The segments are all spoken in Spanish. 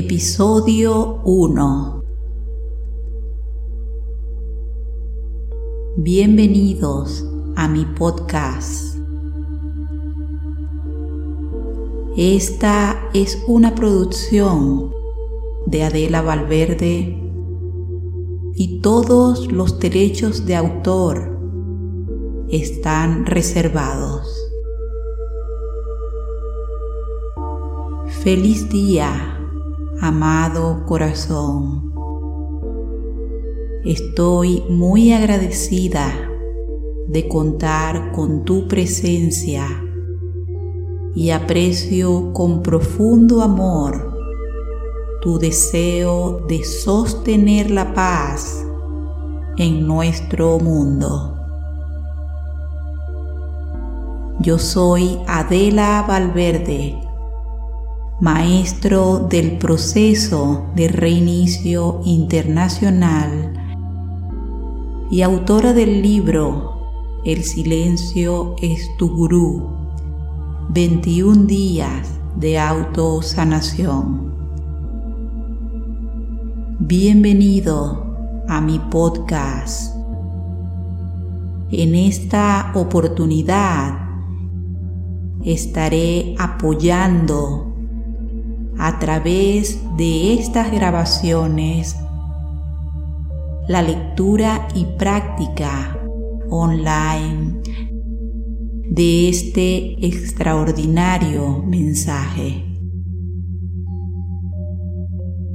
Episodio 1 Bienvenidos a mi podcast. Esta es una producción de Adela Valverde y todos los derechos de autor están reservados. Feliz día, amado corazón. Estoy muy agradecida de contar con tu presencia y aprecio con profundo amor tu deseo de sostener la paz en nuestro mundo. Yo soy Adela Valverde, maestro del proceso de reinicio internacional y autora del libro El silencio es tu gurú, 21 días de autosanación. Bienvenido a mi podcast. En esta oportunidad estaré apoyando a través de estas grabaciones la lectura y práctica online de este extraordinario mensaje.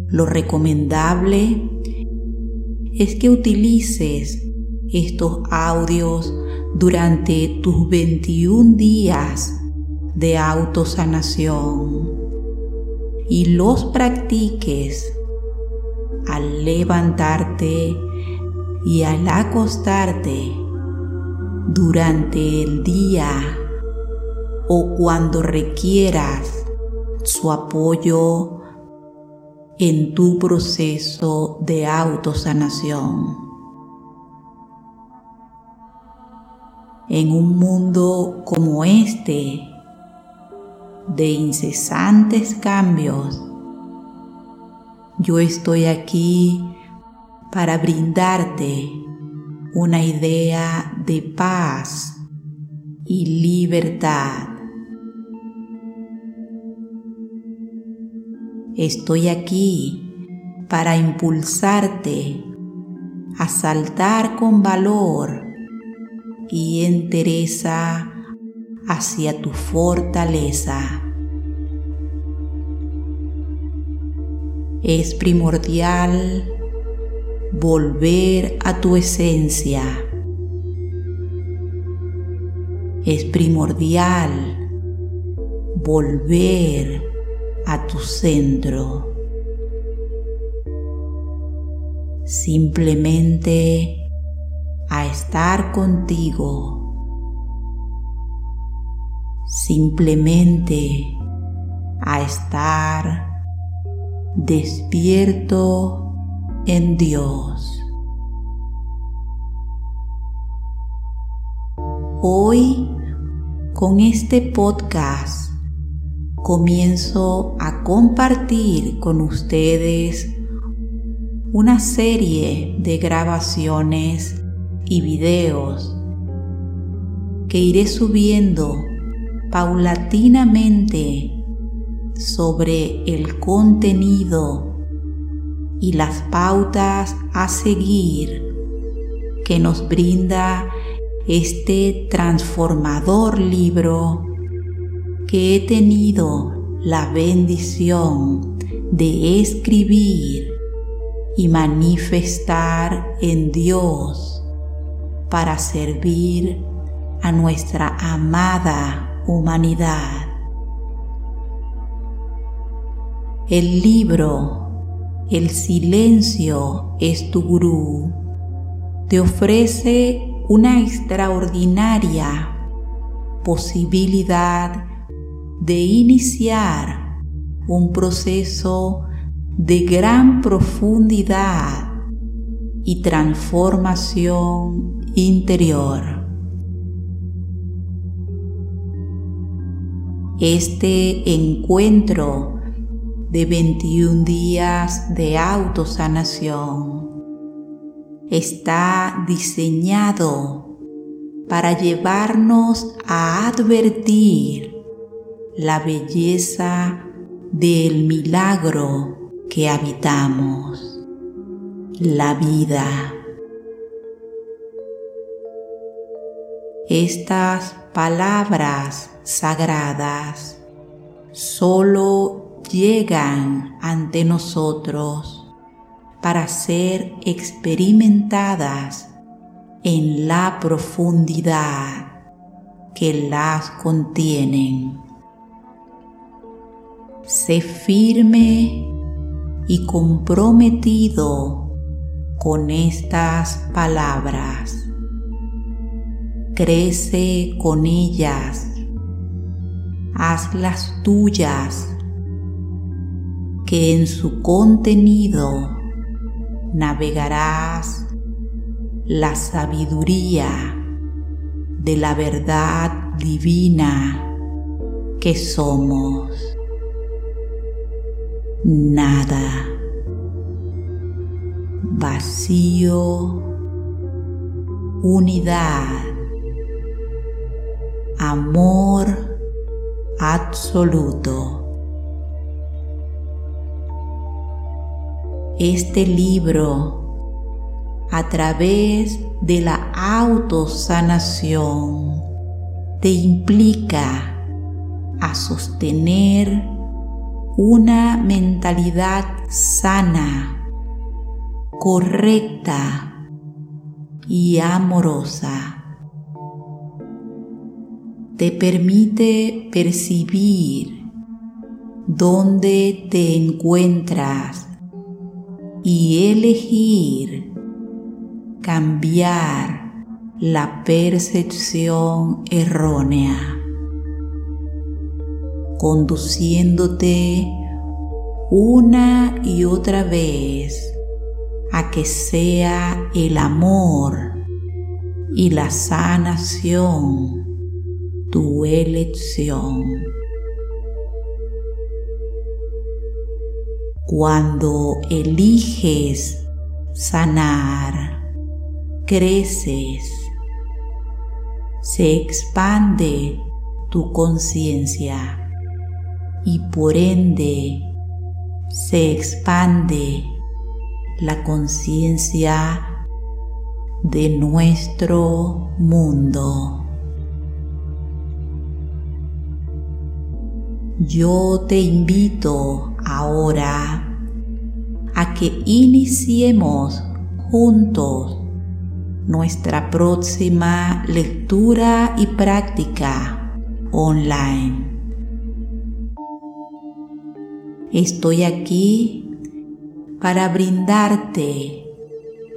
Lo recomendable es que utilices estos audios durante tus 21 días de autosanación y los practiques al levantarte y al acostarte durante el día o cuando requieras su apoyo en tu proceso de autosanación. En un mundo como este, de incesantes cambios, yo estoy aquí para brindarte una idea de paz y libertad. Estoy aquí para impulsarte a saltar con valor y entereza hacia tu fortaleza. Es primordial volver a tu esencia. Es primordial volver a tu centro. Simplemente a estar contigo. Simplemente a estar despierto en Dios. Hoy, con este podcast, comienzo a compartir con ustedes una serie de grabaciones y videos que iré subiendo paulatinamente sobre el contenido y las pautas a seguir que nos brinda este transformador libro que he tenido la bendición de escribir y manifestar en Dios para servir a nuestra amada humanidad. El libro El silencio es tu gurú te ofrece una extraordinaria posibilidad de iniciar un proceso de gran profundidad y transformación interior. Este encuentro de 21 días de autosanación está diseñado para llevarnos a advertir la belleza del milagro que habitamos, la vida. Estas palabras sagradas solo llegan ante nosotros para ser experimentadas en la profundidad que las contienen. Sé firme y comprometido con estas palabras. Crece con ellas. Hazlas tuyas, que en su contenido navegarás la sabiduría de la verdad divina que somos. Nada. Vacío. Unidad. Amor absoluto. Este libro a través de la autosanación te implica a sostener una mentalidad sana, correcta y amorosa. Te permite percibir dónde te encuentras y elegir cambiar la percepción errónea, conduciéndote una y otra vez a que sea el amor y la sanación tu elección. Cuando eliges sanar, creces, se expande tu conciencia y por ende se expande la conciencia de nuestro mundo. Yo te invito ahora a que iniciemos juntos nuestra próxima lectura y práctica online. Estoy aquí para brindarte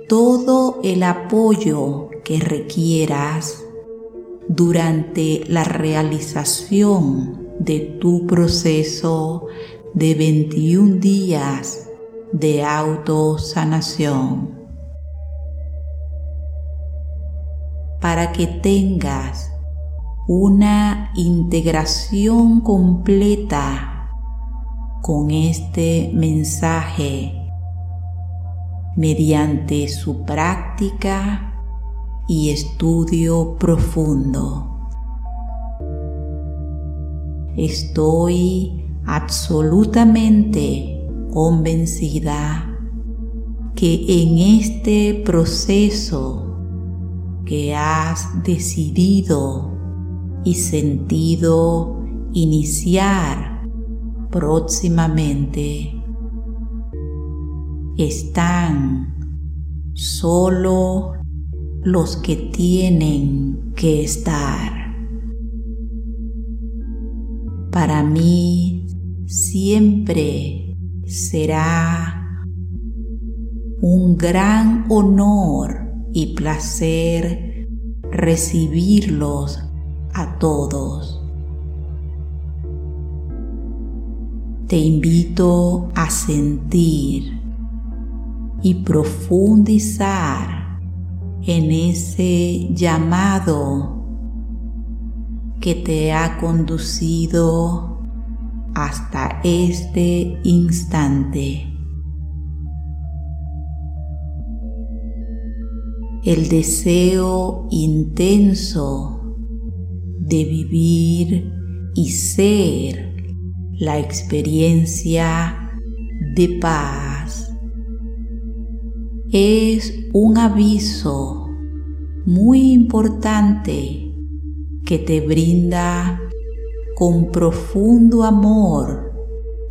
todo el apoyo que requieras durante la realización de tu proceso de 21 días de autosanación. para que tengas una integración completa con este mensaje mediante su práctica y estudio profundo. Estoy absolutamente convencida que en este proceso que has decidido y sentido iniciar próximamente están solo los que tienen que estar. Para mí siempre será un gran honor y placer recibirlos a todos. Te invito a sentir y profundizar en ese llamado que te ha conducido hasta este instante. El deseo intenso de vivir y ser la experiencia de paz es un aviso muy importante que te brinda con profundo amor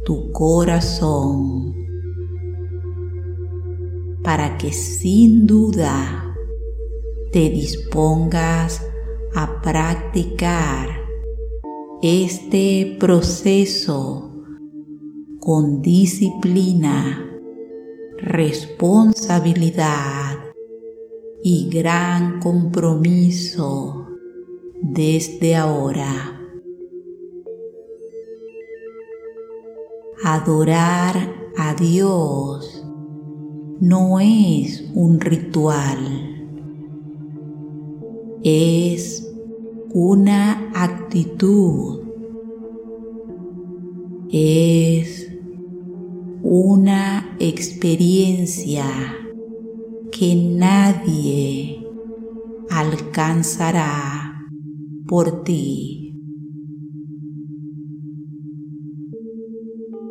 tu corazón para que sin duda te dispongas a practicar este proceso con disciplina, responsabilidad y gran compromiso desde ahora. Adorar a Dios no es un ritual, es una actitud, es una experiencia que nadie alcanzará por ti.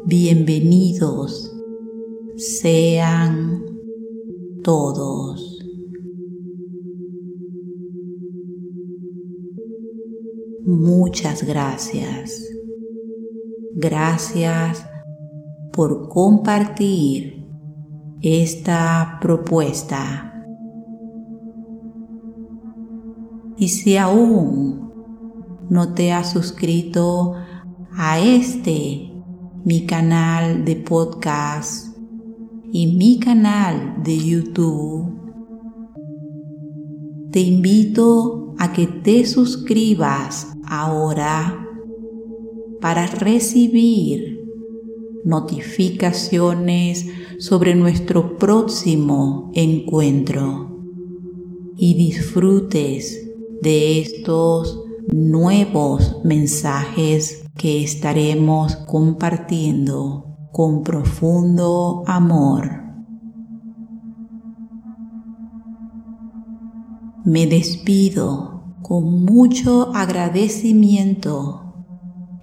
Bienvenidos sean todos. Muchas gracias. Gracias por compartir esta propuesta. Y si aún no te has suscrito a este mi canal de podcast y mi canal de YouTube, te invito a que te suscribas ahora para recibir notificaciones sobre nuestro próximo encuentro y disfrutes de estos nuevos mensajes que estaremos compartiendo con profundo amor. Me despido con mucho agradecimiento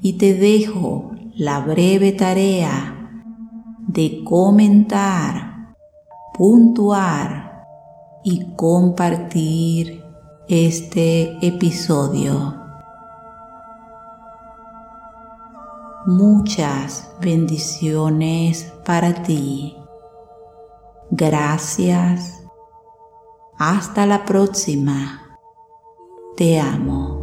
y te dejo la breve tarea de comentar, puntuar y compartir este episodio. Muchas bendiciones para ti. Gracias. Hasta la próxima. Te amo.